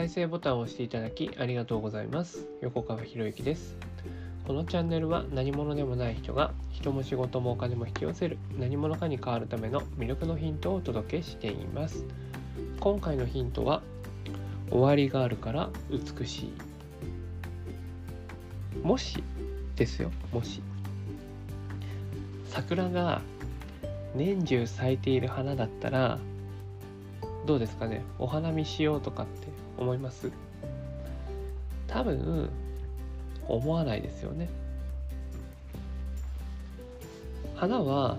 再生ボタンを押していただきありがとうございます。横川博之です。このチャンネルは何者でもない人が人も仕事もお金も引き寄せる何者かに変わるための魅力のヒントをお届けしています。今回のヒントは終わりがあるから美しい。もしですよ。もし。桜が年中咲いている花だったらどうですかね。お花見しようとかって。思います多分思わないですよね花は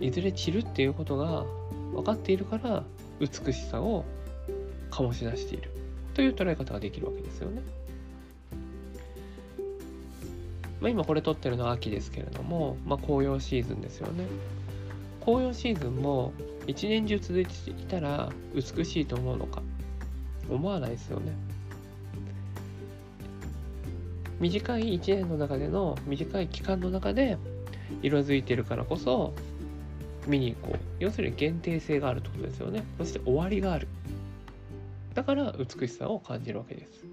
ねいずれ散るっていうことが分かっているから美しさを醸し出しているという捉え方ができるわけですよね。まあ、今これ撮ってるのは秋ですけれども、まあ、紅葉シーズンですよね。紅葉シーズンも一年中続いていたら美しいと思うのか？思わないですよね。短い1年の中での短い期間の中で色づいてるからこそ見に行こう。要するに限定性があるってことですよね。そして終わりがある。だから美しさを感じるわけです。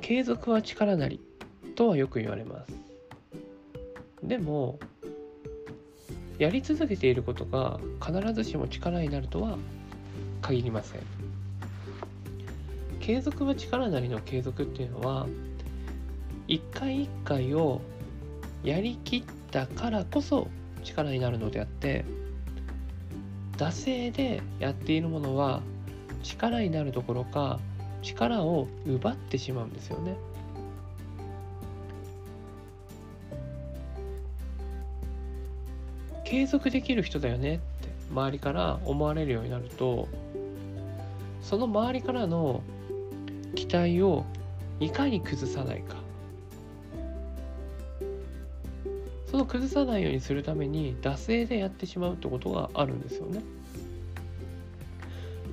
継続は力なりとはよく言われます。でもやり続けていることが必ずしも力になるとは限りません継続は力なりの継続っていうのは一回一回をやりきったからこそ力になるのであって惰性でやっているものは力になるどころか力を奪ってしまうんですよね。継続できる人だよねって周りから思われるようになるとその周りからの期待をいかに崩さないか。その崩さないようにするために惰性でやってしまうってことがあるんですよね。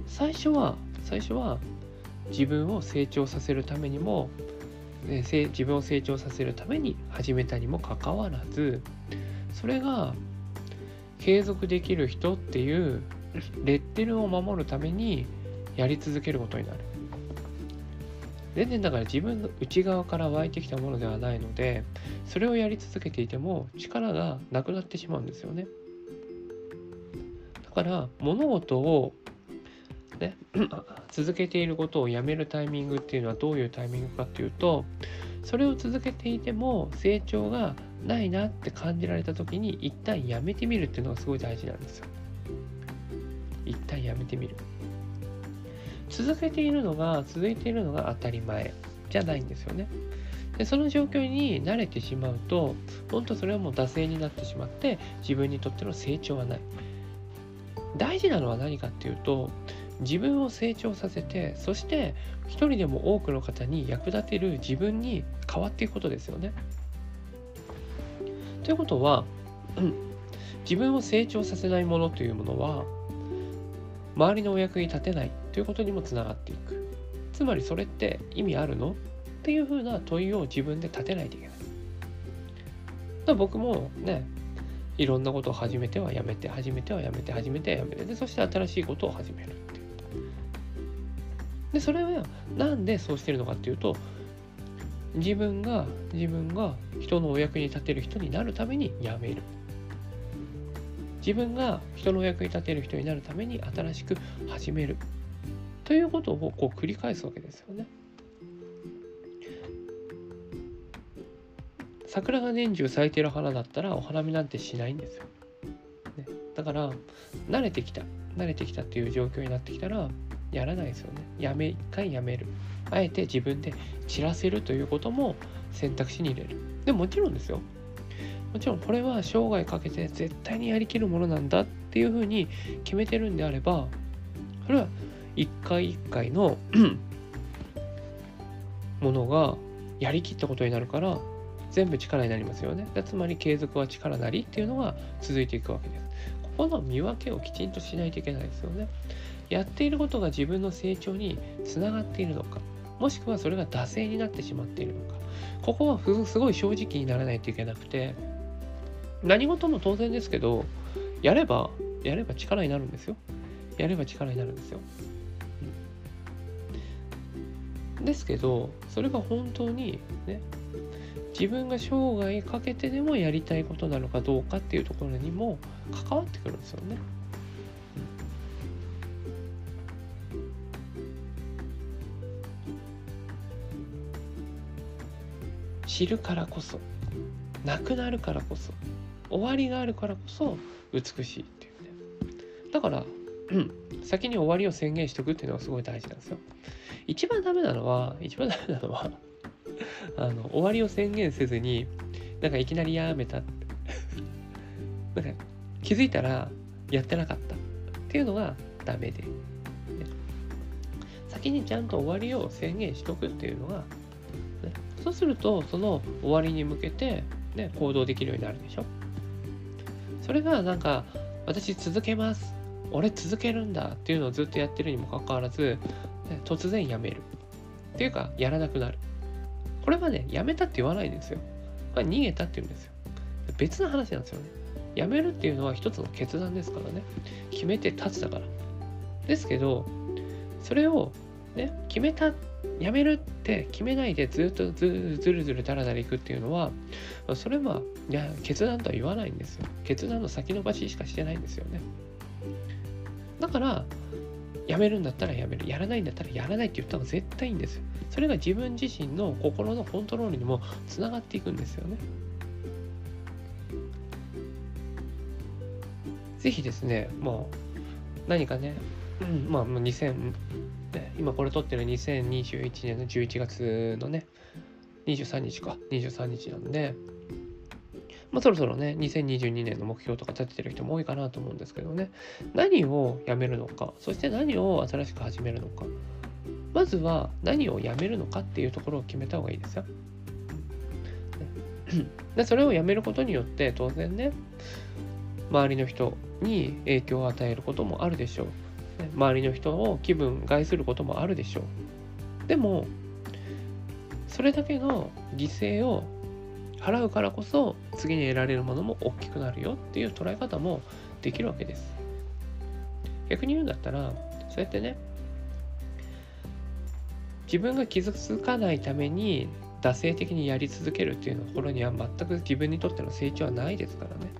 最初は最初は自分を成長させるためにも、ね、自分を成長させるために始めたにもかかわらずそれが継続できる人っていうレッテルを守るためにやり続けることになる。全然だから自分の内側から湧いてきたものではないのでそれをやり続けていても力がなくなってしまうんですよね。だから物事をね 続けていることをやめるタイミングっていうのはどういうタイミングかっていうとそれを続けていても成長がないなって感じられた時に一旦やめてみるっていうのがすごい大事なんですよ一旦やめてみる続けているのが続いているのが当たり前じゃないんですよね。でその状況に慣れてしまうと本当それはもう惰性になってしまって自分にとっての成長はない。大事なのは何かっていうと自分を成長させてそして一人でも多くの方に役立てる自分に変わっていくことですよね。ということは自分を成長させないものというものは周りのお役に立てないということにもつながっていく。つまりそれって意味あるのっていうふうな問いを自分で立てないといけない。だ僕もねいろんなことを始めてはやめて始めてはやめて始めてはやめてでそして新しいことを始めるっていう。でそれはなんでそうしてるのかっていうと自分が自分が人のお役に立てる人になるためにやめる自分が人のお役に立てる人になるために新しく始めるということをこう繰り返すわけですよね。桜が年中咲いてる花だったらお花見なんてしないんですよ。ね、だから慣れてきた慣れてきたっていう状況になってきたらやらないですよね。やめ一回やめる。あえて自分で散らせるということも選択肢に入れる。でももちろんですよ。もちろんこれは生涯かけて絶対にやりきるものなんだっていうふうに決めてるんであればそれは一回一回の ものがやりきったことになるから全部力になりますよねつまり継続は力なりっていうのが続いていくわけですここの見分けをきちんとしないといけないですよねやっていることが自分の成長につながっているのかもしくはそれが惰性になってしまっているのかここはすごい正直にならないといけなくて何事も当然ですけどやればやれば力になるんですよやれば力になるんですよ。うん、ですけどそれが本当にね自分が生涯かけてでもやりたいことなのかどうかっていうところにも関わってくるんですよね。知るからこそなくなるからこそ終わりがあるからこそ美しいっていうね。だから、うん、先に終わりを宣言しておくっていうのがすごい大事なんですよ。一番ダメなのは一番ダメなのは あの終わりを宣言せずになんかいきなりやめた。なんか気づいたらやってなかったっていうのがダメで、ね、先にちゃんと終わりを宣言しとくっていうのが、そうするとその終わりに向けて、ね、行動できるようになるでしょ？それがなんか私続けます俺続けるんだっていうのをずっとやってるにもかかわらず、ね、突然やめるっていうかやらなくなるこれはね、やめたって言わないんですよ。これ逃げたって言うんですよ。別の話なんですよね。やめるっていうのは一つの決断ですからね。決めて立つだから。ですけど、それをね、決めたっ、やめるって決めないでずっとずるずるだらだらいくっていうのは、それは、いや、決断とは言わないんですよ。決断の先延ばししかしてないんですよね。だから、やめるんだったらやめる。やらないんだったらやらないって言った方が絶対いいんですよ。それが自分自身の心のコントロールにもつながっていくんですよね。ぜひですね、もう何かね、うん、まあ2000、今これ撮ってる2021年の11月のね、23日か、23日なんで、まあ、そろそろね、2022年の目標とか立ててる人も多いかなと思うんですけどね、何をやめるのか、そして何を新しく始めるのか、まずは何をやめるのかっていうところを決めた方がいいですよ。でそれをやめることによって当然ね周りの人に影響を与えることもあるでしょう。周りの人を気分害することもあるでしょう。でもそれだけの犠牲を払うからこそ次に得られるものも大きくなるよっていう捉え方もできるわけです。逆に言うんだったらそうやってね自分が傷つかないために惰性的にやり続けるっていうところには全く自分にとっての成長はないですからね。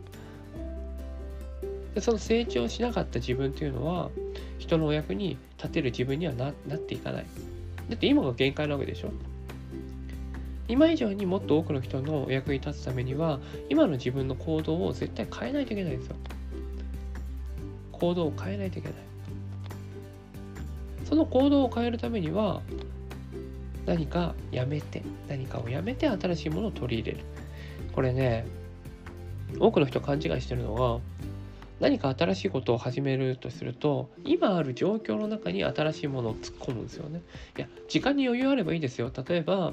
でその成長しなかった自分っていうのは人のお役に立てる自分にはなっていかない。だって今が限界なわけでしょ今以上にもっと多くの人のお役に立つためには今の自分の行動を絶対変えないといけないですよ。行動を変えないといけない。その行動を変えるためには何かやめて何かをやめて新しいものを取り入れるこれね多くの人勘違いしてるのは何か新しいことを始めるとすると今ある状況の中に新しいものを突っ込むんですよね。いや時間に余裕あればいいですよ。例えば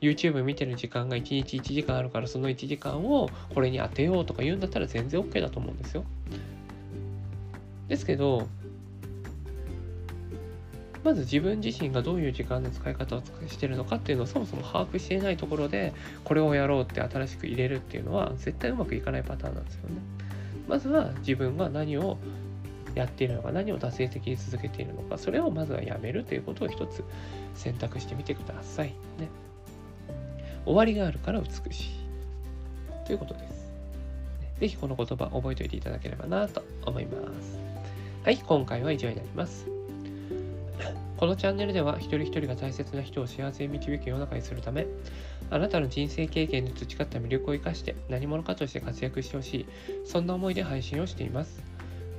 YouTube 見てる時間が1日1時間あるからその1時間をこれに当てようとか言うんだったら全然 OK だと思うんですよ。ですけどまず自分自身がどういう時間の使い方をしてるのかっていうのをそもそも把握していないところでこれをやろうって新しく入れるっていうのは絶対うまくいかないパターンなんですよね。まずは自分が何をやっているのか何を達成的に続けているのかそれをまずはやめるということを一つ選択してみてください。ね、終わりがあるから美しいということです。是非この言葉覚えておいていただければなと思います。はい、今回は以上になります。このチャンネルでは一人一人が大切な人を幸せに導く世の中にするためあなたの人生経験で培った魅力を生かして何者かとして活躍してほしいそんな思いで配信をしています。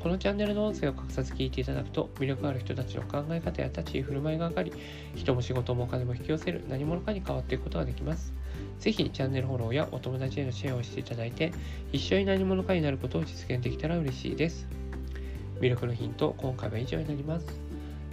このチャンネルの音声を隠さず聞いていただくと魅力ある人たちの考え方や立ち居振る舞いが上がり人も仕事もお金も引き寄せる何者かに変わっていくことができます。ぜひチャンネルフォローやお友達へのシェアをしていただいて一緒に何者かになることを実現できたら嬉しいです。魅力のヒント今回は以上になります。